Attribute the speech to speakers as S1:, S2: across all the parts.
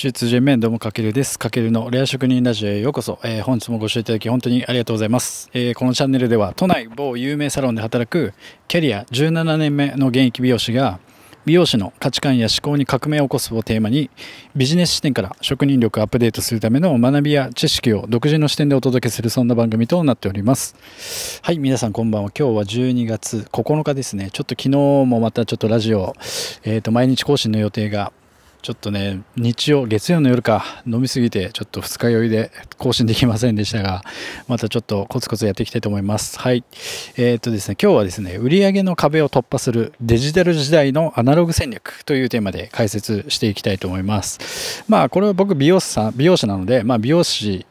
S1: 中通順面どうもかけるです。かけるのレア職人ラジオへようこそ。えー本日もご視聴いただき本当にありがとうございます、えーこのチャンネルでは都内某有名サロンで働くキャリア17年目の現役美容師が美容師の価値観や思考に革命を起こすをテーマにビジネス視点から職人力をアップデートするための学びや知識を独自の視点でお届けするそんな番組となっております。はい、皆さんこんばんは。今日は12月9日ですね。ちょっと昨日もまたちょっとラジオ、えーと毎日更新の予定がちょっとね、日曜、月曜の夜か、飲みすぎて、ちょっと二日酔いで更新できませんでしたが、またちょっとコツコツやっていきたいと思います。はい。えーっとですね、今日はですね、売上の壁を突破するデジタル時代のアナログ戦略というテーマで解説していきたいと思います。まあ、これは僕、美容師さん、美容師なので、まあ、美容師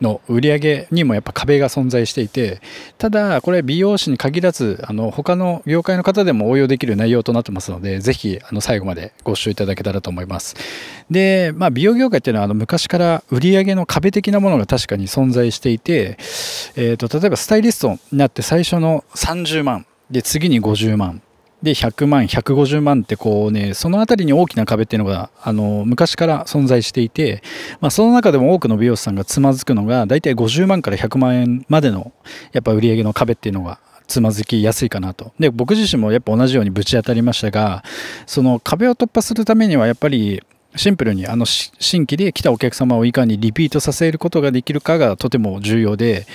S1: の売り上げにもやっぱ壁が存在していてただこれ美容師に限らずあの他の業界の方でも応用できる内容となってますのでぜひあの最後までご視聴いただけたらと思います。で、まあ、美容業界っていうのはあの昔から売り上げの壁的なものが確かに存在していて、えー、と例えばスタイリストになって最初の30万で次に50万で100万150万ってこうねその辺りに大きな壁っていうのがあの昔から存在していて、まあ、その中でも多くの美容師さんがつまずくのが大体50万から100万円までのやっぱ売上の壁っていうのがつまずきやすいかなと。で僕自身もやっぱ同じようにぶち当たりましたがその壁を突破するためにはやっぱりシンプルにあの新規で来たお客様をいかにリピートさせることができるかがとても重要で、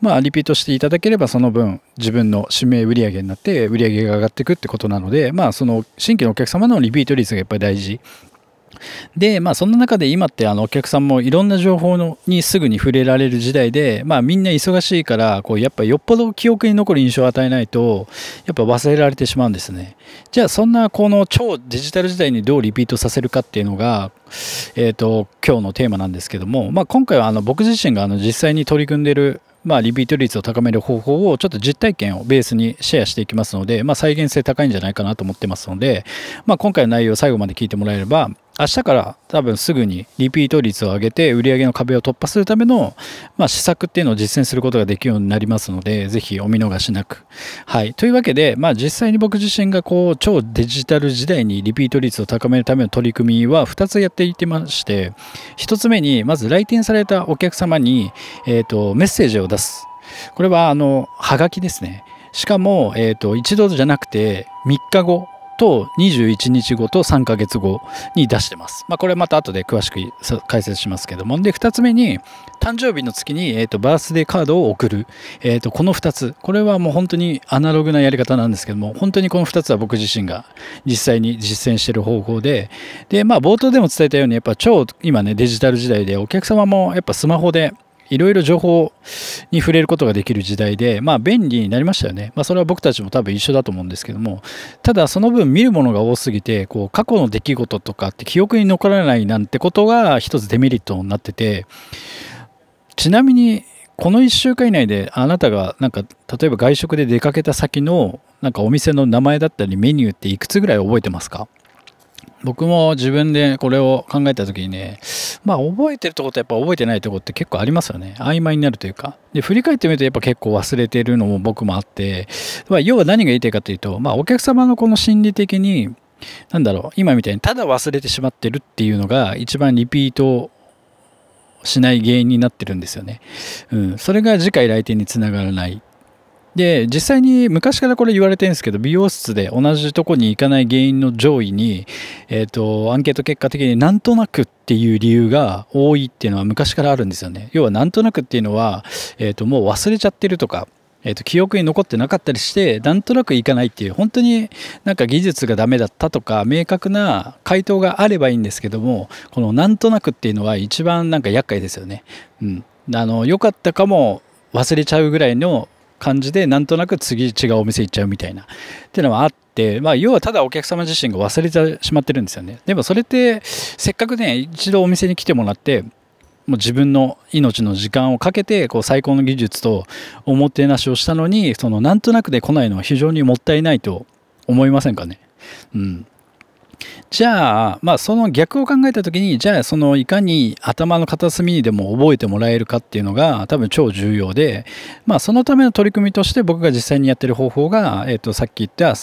S1: まあ、リピートしていただければその分自分の指名売上になって売上が上がっていくってことなので、まあ、その新規のお客様のリピート率がやっぱり大事。でまあそんな中で今ってあのお客さんもいろんな情報のにすぐに触れられる時代でまあみんな忙しいからこうやっぱよっぽど記憶に残る印象を与えないとやっぱ忘れられてしまうんですね。じゃあそんなこの超デジタル時代にどうリピートさせるかっていうのがえー、と今日のテーマなんですけども、まあ、今回はあの僕自身があの実際に取り組んでいるまあ、リピート率を高める方法をちょっと実体験をベースにシェアしていきますので、まあ、再現性高いんじゃないかなと思ってますので、まあ、今回の内容を最後まで聞いてもらえれば明日から多分すぐにリピート率を上げて売上の壁を突破するための、まあ、施策っていうのを実践することができるようになりますのでぜひお見逃しなく。はい、というわけで、まあ、実際に僕自身がこう超デジタル時代にリピート率を高めるための取り組みは2つやっていってまして1つ目にまず来店されたお客様に、えー、とメッセージを出す。これはあのはがきですね。しかも、えー、と一度じゃなくて3日後と21日後と3ヶ月後に出してます。まあ、これまた後で詳しく解説しますけども。で、2つ目に、誕生日の月に、えーと、バースデーカードを送る。えーと、この2つ。これはもう本当にアナログなやり方なんですけども、本当にこの2つは僕自身が実際に実践してる方法で、で、まあ、冒頭でも伝えたように、やっぱ超今ね、デジタル時代でお客様もやっぱスマホでいろいろ情報に触れることができる時代で、まあ便利になりましたよね。まあそれは僕たちも多分一緒だと思うんですけども、ただその分見るものが多すぎて、こう過去の出来事とかって記憶に残らないなんてことが一つデメリットになってて、ちなみにこの1週間以内であなたがなんか例えば外食で出かけた先のなんかお店の名前だったりメニューっていくつぐらい覚えてますか？僕も自分でこれを考えた時にねまあ覚えてるとことやっぱ覚えてないとこって結構ありますよね。曖昧になるというか。で振り返ってみるとやっぱ結構忘れてるのも僕もあって、まあ、要は何が言いたいかというと、まあ、お客様のこの心理的になんだろう今みたいにただ忘れてしまってるっていうのが一番リピートしない原因になってるんですよね、うん、それが次回来店につながらない。で実際に昔からこれ言われてるんですけど美容室で同じとこに行かない原因の上位に、えーと、アンケート結果的になんとなくっていう理由が多いっていうのは昔からあるんですよね要はなんとなくっていうのは、えーと、もう忘れちゃってるとかえーと、記憶に残ってなかったりしてなんとなくいかないっていう本当になんか技術がダメだったとか明確な回答があればいいんですけどもこのなんとなくっていうのは一番なんか厄介ですよね。うん、あの良かったかも忘れちゃうぐらいの感じでなんとなく次違うお店行っちゃうみたいな。っていうのはあって、まあ、要はただお客様自身が忘れてしまってるんですよね。でもそれってせっかくね一度お店に来てもらってもう自分の命の時間をかけてこう最高の技術とおもてなしをしたのにそのなんとなくで来ないのは非常にもったいないと思いませんかね？うん、じゃあ、まあ、その逆を考えた時にじゃあそのいかに頭の片隅にでも覚えてもらえるかっていうのが多分超重要で、まあ、そのための取り組みとして僕が実際にやってる方法が、えー、とさっき言った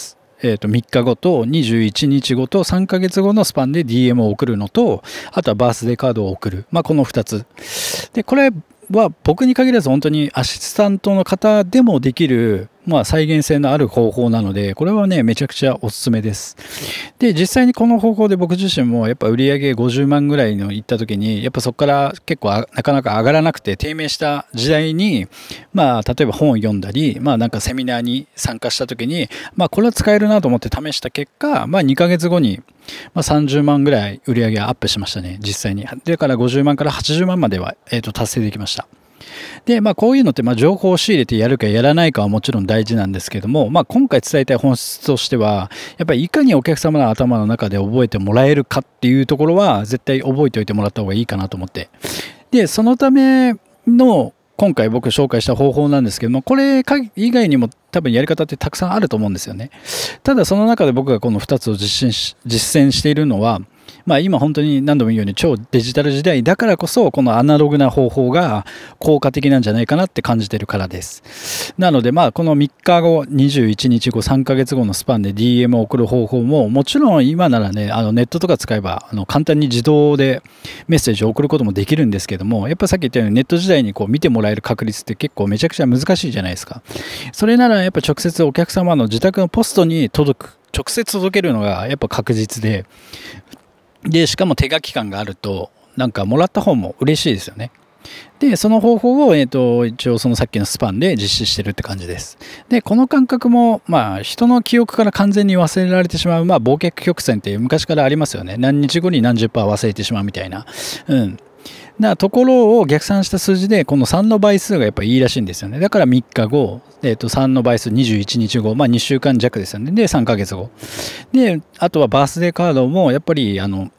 S1: えー、と3日後と21日後と3ヶ月後のスパンで DM を送るのと、あとはバースデーカードを送る。まあ、この2つ。で、これは僕に限らず本当にアシスタントの方でもできるまあ、再現性のある方法なので、これはね、めちゃくちゃおすすめです。で、実際にこの方法で僕自身も、やっぱ売上50万ぐらいの行った時に、やっぱそこから結構なかなか上がらなくて低迷した時代に、まあ、例えば本を読んだり、まあ、なんかセミナーに参加した時に、まあ、これは使えるなと思って試した結果、まあ、2ヶ月後に、まあ、30万ぐらい売り上げアップしましたね、実際に。だから50万から80万までは、えー、と達成できました。で、まあ、こういうのって、まあ、情報を仕入れてやるかやらないかはもちろん大事なんですけども、まあ、今回伝えたい本質としては、やっぱりいかにお客様の頭の中で覚えてもらえるかっていうところは、絶対覚えておいてもらった方がいいかなと思って。で、そのための、今回僕紹介した方法なんですけども、これ以外にも多分やり方ってたくさんあると思うんですよね。ただその中で僕がこの2つを実践し実践しているのは、まあ、今本当に何度も言うように超デジタル時代だからこそこのアナログな方法が効果的なんじゃないかなって感じてるからです。なのでまあこの3日後、21日後、3ヶ月後のスパンで DM を送る方法ももちろん今ならね、あのネットとか使えばあの簡単に自動でメッセージを送ることもできるんですけども、やっぱさっき言ったようにネット時代にこう見てもらえる確率って結構めちゃくちゃ難しいじゃないですか。それならやっぱ直接お客様の自宅のポストに届く。直接届けるのがやっぱ確実で、で、しかも手書き感があると、なんかもらった方も嬉しいですよね。で、その方法を、えっ、ー、と、一応そのさっきのスパンで実施してるって感じです。で、この感覚も、まあ、人の記憶から完全に忘れられてしまう、まあ、忘却曲線って昔からありますよね。何日後に何十パー忘れてしまうみたいな。うん。なところを逆算した数字で、この3の倍数がやっぱいいらしいんですよね。だから3日後、え、ー、と、3の倍数21日後、まあ2週間弱ですよね。で、3ヶ月後。で、あとはバースデーカードも、やっぱり、あの、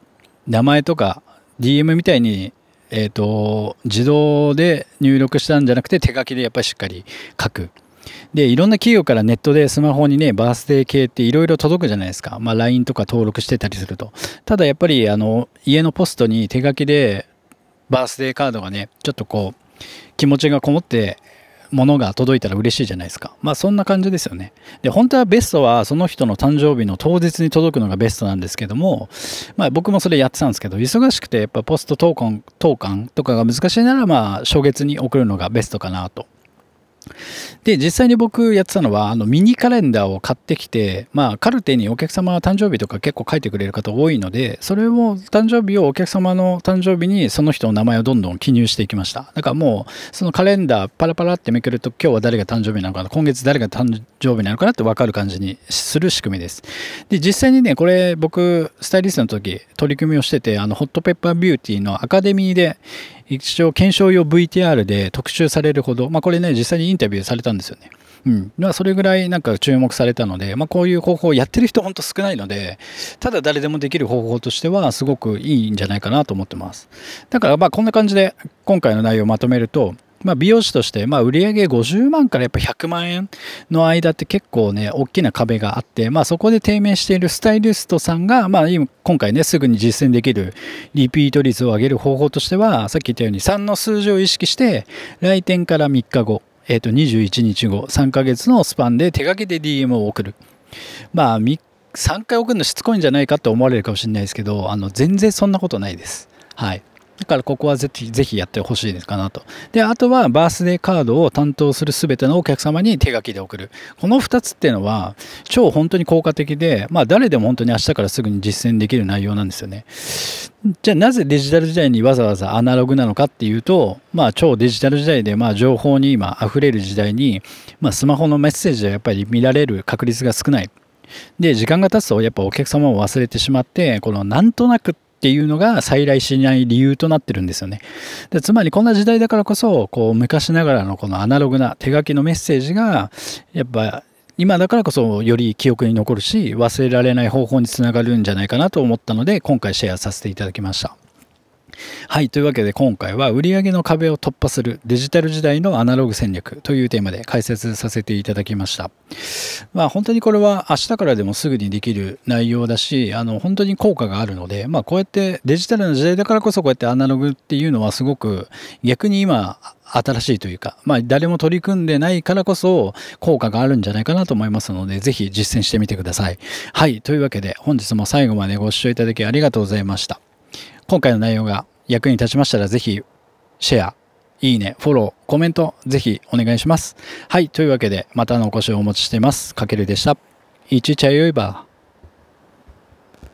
S1: 名前とか DM みたいに、えっ、ー、と、自動で入力したんじゃなくて手書きでやっぱりしっかり書く。で、いろんな企業からネットでスマホにね、バースデー系っていろいろ届くじゃないですか。まあ LINE とか登録してたりすると。ただやっぱりあの、家のポストに手書きでバースデーカードがね、ちょっとこう、気持ちがこもってものが届いたら嬉しいじゃないですか。まあそんな感じですよね。で、本当はベストはその人の誕生日の当日に届くのがベストなんですけども、まあ僕もそれやってたんですけど、忙しくてやっぱポスト投函、投函とかが難しいならまあ初月に送るのがベストかなとで、実際に僕やってたのは、あの、ミニカレンダーを買ってきて、まあ、カルテにお客様は誕生日とか結構書いてくれる方多いので、それを、誕生日をお客様の誕生日にその人の名前をどんどん記入していきました。だからもう、そのカレンダーパラパラってめくると、今日は誰が誕生日なのかな、今月誰が誕生日なのかなって分かる感じにする仕組みです。で、実際にね、これ僕、スタイリストの時、取り組みをしてて、あの、ホットペッパービューティーのアカデミーで、一応検証用 VTR で特集されるほど、まあこれね、実際にインタビューされたんですよね。うん。まあそれぐらいなんか注目されたので、まあこういう方法をやってる人ほんと少ないので、ただ誰でもできる方法としてはすごくいいんじゃないかなと思ってます。だからまあこんな感じで今回の内容をまとめると、まあ、美容師として、まあ、売上50万からやっぱ100万円の間って結構ね、大きな壁があって、まあ、そこで低迷しているスタイリストさんが、まあ、今回ね、すぐに実践できるリピート率を上げる方法としては、さっき言ったように3の数字を意識して、来店から3日後、えっ、ー、と、21日後、3ヶ月のスパンで手書きで DM を送る。まあ、3回送るのしつこいんじゃないかって思われるかもしれないですけど、あの、全然そんなことないです。はい。だからここはぜひぜひやってほしいですかなと。で、あとはバースデーカードを担当する全てのお客様に手書きで送る。この2つっていうのは超本当に効果的で、まあ誰でも本当に明日からすぐに実践できる内容なんですよね。じゃあなぜデジタル時代にわざわざアナログなのかっていうと、まあ超デジタル時代でまあ情報に今溢れる時代に、まあスマホのメッセージはやっぱり見られる確率が少ない。で、時間が経つとやっぱお客様を忘れてしまって、このなんとなくっていうのが再来しない理由となってるんですよね。でつまりこんな時代だからこそこう昔ながらのこのアナログな手書きのメッセージがやっぱ今だからこそより記憶に残るし忘れられない方法につながるんじゃないかなと思ったので今回シェアさせていただきました。はい。というわけで今回は売上の壁を突破するデジタル時代のアナログ戦略というテーマで解説させていただきました。まあ本当にこれは明日からでもすぐにできる内容だし、あの本当に効果があるので、まあこうやってデジタルの時代だからこそこうやってアナログっていうのはすごく逆に今新しいというか、まあ誰も取り組んでないからこそ効果があるんじゃないかなと思いますので、ぜひ実践してみてください。はい。というわけで本日も最後までご視聴いただきありがとうございました。今回の内容が役に立ちましたらぜひシェア、いいね、フォロー、コメントぜひお願いします。はい、というわけでまたのお越しをお持ちしています。かけるでした。いちちゃよいば。